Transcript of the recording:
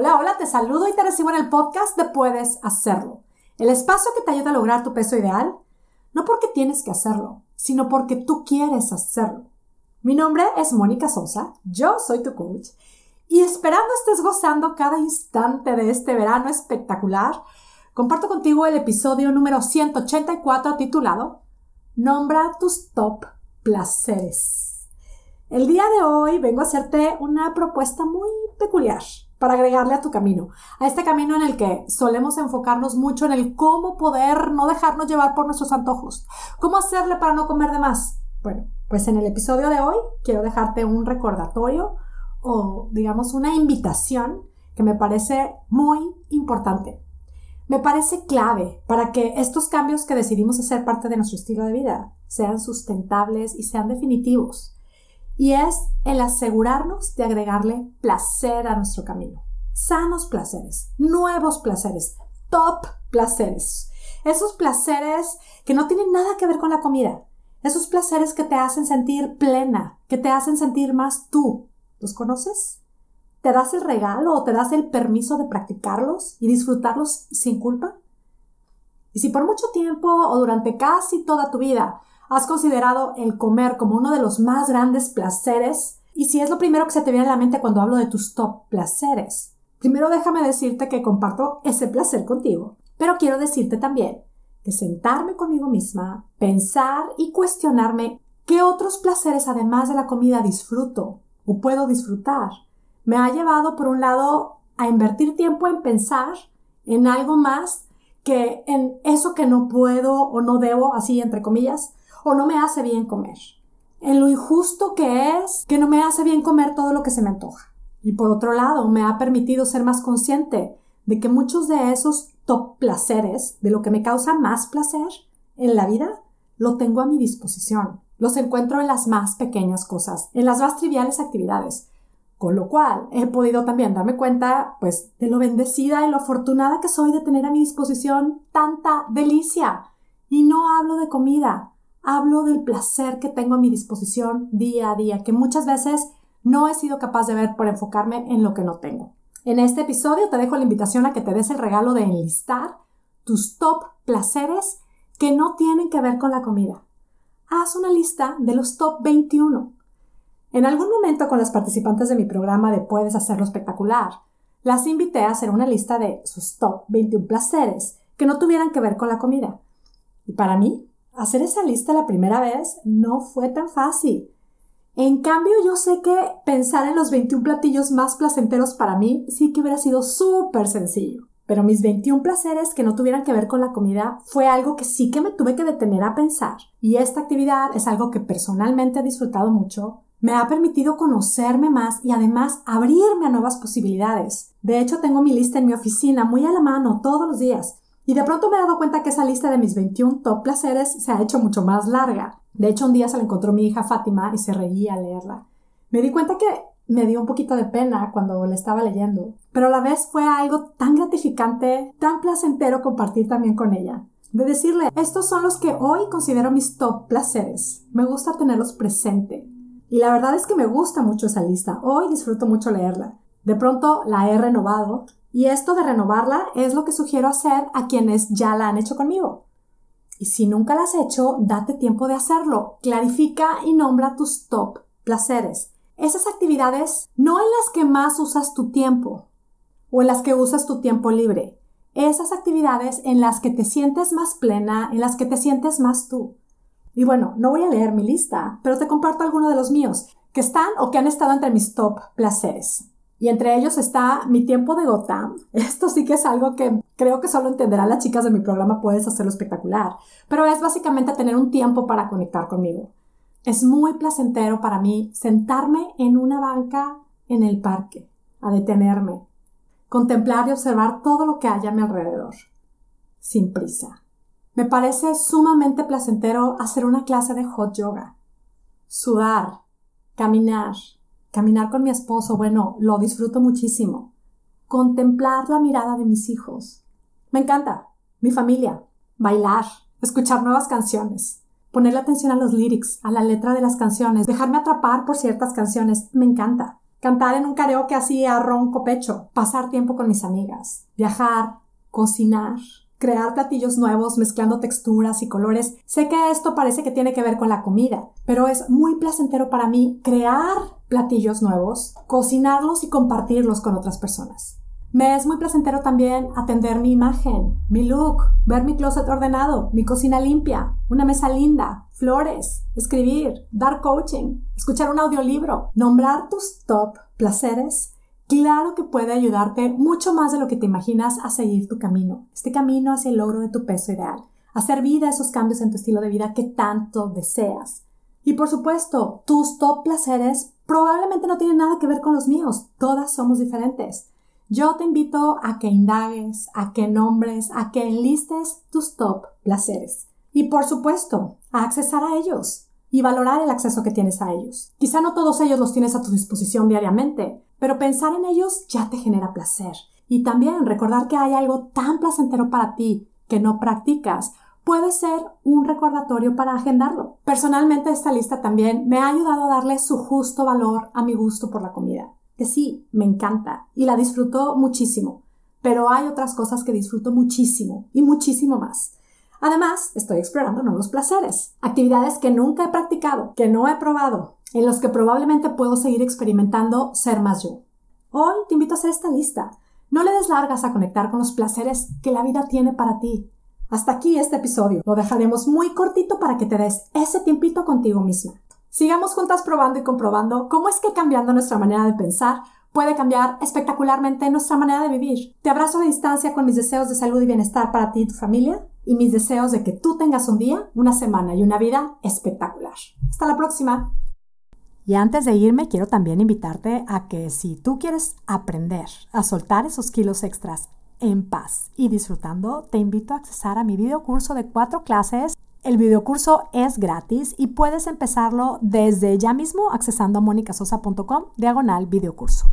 Hola, hola, te saludo y te recibo en el podcast de Puedes Hacerlo, el espacio que te ayuda a lograr tu peso ideal, no porque tienes que hacerlo, sino porque tú quieres hacerlo. Mi nombre es Mónica Sosa, yo soy tu coach y esperando estés gozando cada instante de este verano espectacular, comparto contigo el episodio número 184 titulado Nombra tus top placeres. El día de hoy vengo a hacerte una propuesta muy peculiar para agregarle a tu camino, a este camino en el que solemos enfocarnos mucho en el cómo poder no dejarnos llevar por nuestros antojos, cómo hacerle para no comer de más. Bueno, pues en el episodio de hoy quiero dejarte un recordatorio o digamos una invitación que me parece muy importante. Me parece clave para que estos cambios que decidimos hacer parte de nuestro estilo de vida sean sustentables y sean definitivos y es el asegurarnos de agregarle placer a nuestro camino. Sanos placeres, nuevos placeres, top placeres. Esos placeres que no tienen nada que ver con la comida. Esos placeres que te hacen sentir plena, que te hacen sentir más tú. ¿Los conoces? ¿Te das el regalo o te das el permiso de practicarlos y disfrutarlos sin culpa? Y si por mucho tiempo o durante casi toda tu vida ¿Has considerado el comer como uno de los más grandes placeres? Y si es lo primero que se te viene a la mente cuando hablo de tus top placeres. Primero déjame decirte que comparto ese placer contigo, pero quiero decirte también que sentarme conmigo misma, pensar y cuestionarme qué otros placeres además de la comida disfruto o puedo disfrutar, me ha llevado por un lado a invertir tiempo en pensar en algo más que en eso que no puedo o no debo, así entre comillas, o no me hace bien comer. En lo injusto que es que no me hace bien comer todo lo que se me antoja. Y por otro lado, me ha permitido ser más consciente de que muchos de esos top placeres, de lo que me causa más placer en la vida, lo tengo a mi disposición. Los encuentro en las más pequeñas cosas, en las más triviales actividades. Con lo cual, he podido también darme cuenta, pues, de lo bendecida y lo afortunada que soy de tener a mi disposición tanta delicia. Y no hablo de comida, hablo del placer que tengo a mi disposición día a día, que muchas veces no he sido capaz de ver por enfocarme en lo que no tengo. En este episodio te dejo la invitación a que te des el regalo de enlistar tus top placeres que no tienen que ver con la comida. Haz una lista de los top 21. En algún momento con las participantes de mi programa de Puedes hacerlo espectacular, las invité a hacer una lista de sus top 21 placeres que no tuvieran que ver con la comida. Y para mí hacer esa lista la primera vez no fue tan fácil. En cambio, yo sé que pensar en los 21 platillos más placenteros para mí sí que hubiera sido súper sencillo. Pero mis 21 placeres que no tuvieran que ver con la comida fue algo que sí que me tuve que detener a pensar. Y esta actividad es algo que personalmente he disfrutado mucho. Me ha permitido conocerme más y además abrirme a nuevas posibilidades. De hecho, tengo mi lista en mi oficina muy a la mano todos los días y de pronto me he dado cuenta que esa lista de mis 21 top placeres se ha hecho mucho más larga. De hecho, un día se la encontró mi hija Fátima y se reía al leerla. Me di cuenta que me dio un poquito de pena cuando la estaba leyendo, pero a la vez fue algo tan gratificante, tan placentero compartir también con ella. De decirle, estos son los que hoy considero mis top placeres. Me gusta tenerlos presente. Y la verdad es que me gusta mucho esa lista. Hoy disfruto mucho leerla. De pronto la he renovado y esto de renovarla es lo que sugiero hacer a quienes ya la han hecho conmigo. Y si nunca la has hecho, date tiempo de hacerlo. Clarifica y nombra tus top placeres. Esas actividades no en las que más usas tu tiempo o en las que usas tu tiempo libre. Esas actividades en las que te sientes más plena, en las que te sientes más tú. Y bueno, no voy a leer mi lista, pero te comparto algunos de los míos, que están o que han estado entre mis top placeres. Y entre ellos está mi tiempo de gota. Esto sí que es algo que creo que solo entenderán las chicas de mi programa Puedes hacerlo espectacular. Pero es básicamente tener un tiempo para conectar conmigo. Es muy placentero para mí sentarme en una banca en el parque, a detenerme, contemplar y observar todo lo que haya a mi alrededor, sin prisa. Me parece sumamente placentero hacer una clase de hot yoga, sudar, caminar, Caminar con mi esposo, bueno, lo disfruto muchísimo. Contemplar la mirada de mis hijos. Me encanta. Mi familia. Bailar. Escuchar nuevas canciones. Ponerle atención a los lyrics, a la letra de las canciones. Dejarme atrapar por ciertas canciones. Me encanta. cantar en un karaoke así a ronco pecho, pasar tiempo con mis amigas, viajar, cocinar, crear platillos nuevos mezclando texturas y colores. Sé que esto parece que tiene que ver con la comida, pero es muy placentero para mí crear platillos nuevos, cocinarlos y compartirlos con otras personas. Me es muy placentero también atender mi imagen, mi look, ver mi closet ordenado, mi cocina limpia, una mesa linda, flores, escribir, dar coaching, escuchar un audiolibro, nombrar tus top placeres claro que puede ayudarte mucho más de lo que te imaginas a seguir tu camino, este camino hacia el logro de tu peso ideal, hacer vida esos cambios en tu estilo de vida que tanto deseas. Y por supuesto, tus top placeres probablemente no tienen nada que ver con los míos, todas somos diferentes. Yo te invito a que indagues, a que nombres, a que enlistes tus top placeres. Y por supuesto, a accesar a ellos y valorar el acceso que tienes a ellos. Quizá no todos ellos los tienes a tu disposición diariamente, pero pensar en ellos ya te genera placer. Y también recordar que hay algo tan placentero para ti que no practicas puede ser un recordatorio para agendarlo. Personalmente esta lista también me ha ayudado a darle su justo valor a mi gusto por la comida. Que sí, me encanta y la disfruto muchísimo, pero hay otras cosas que disfruto muchísimo y muchísimo más. Además, estoy explorando nuevos placeres, actividades que nunca he practicado, que no he probado, en los que probablemente puedo seguir experimentando ser más yo. Hoy te invito a hacer esta lista. No le des largas a conectar con los placeres que la vida tiene para ti. Hasta aquí este episodio. Lo dejaremos muy cortito para que te des ese tiempito contigo misma. Sigamos juntas probando y comprobando cómo es que cambiando nuestra manera de pensar puede cambiar espectacularmente nuestra manera de vivir. Te abrazo a distancia con mis deseos de salud y bienestar para ti y tu familia y mis deseos de que tú tengas un día, una semana y una vida espectacular. Hasta la próxima. Y antes de irme, quiero también invitarte a que si tú quieres aprender a soltar esos kilos extras en paz y disfrutando, te invito a accesar a mi videocurso de cuatro clases. El videocurso es gratis y puedes empezarlo desde ya mismo accesando a monicasosa.com diagonal videocurso.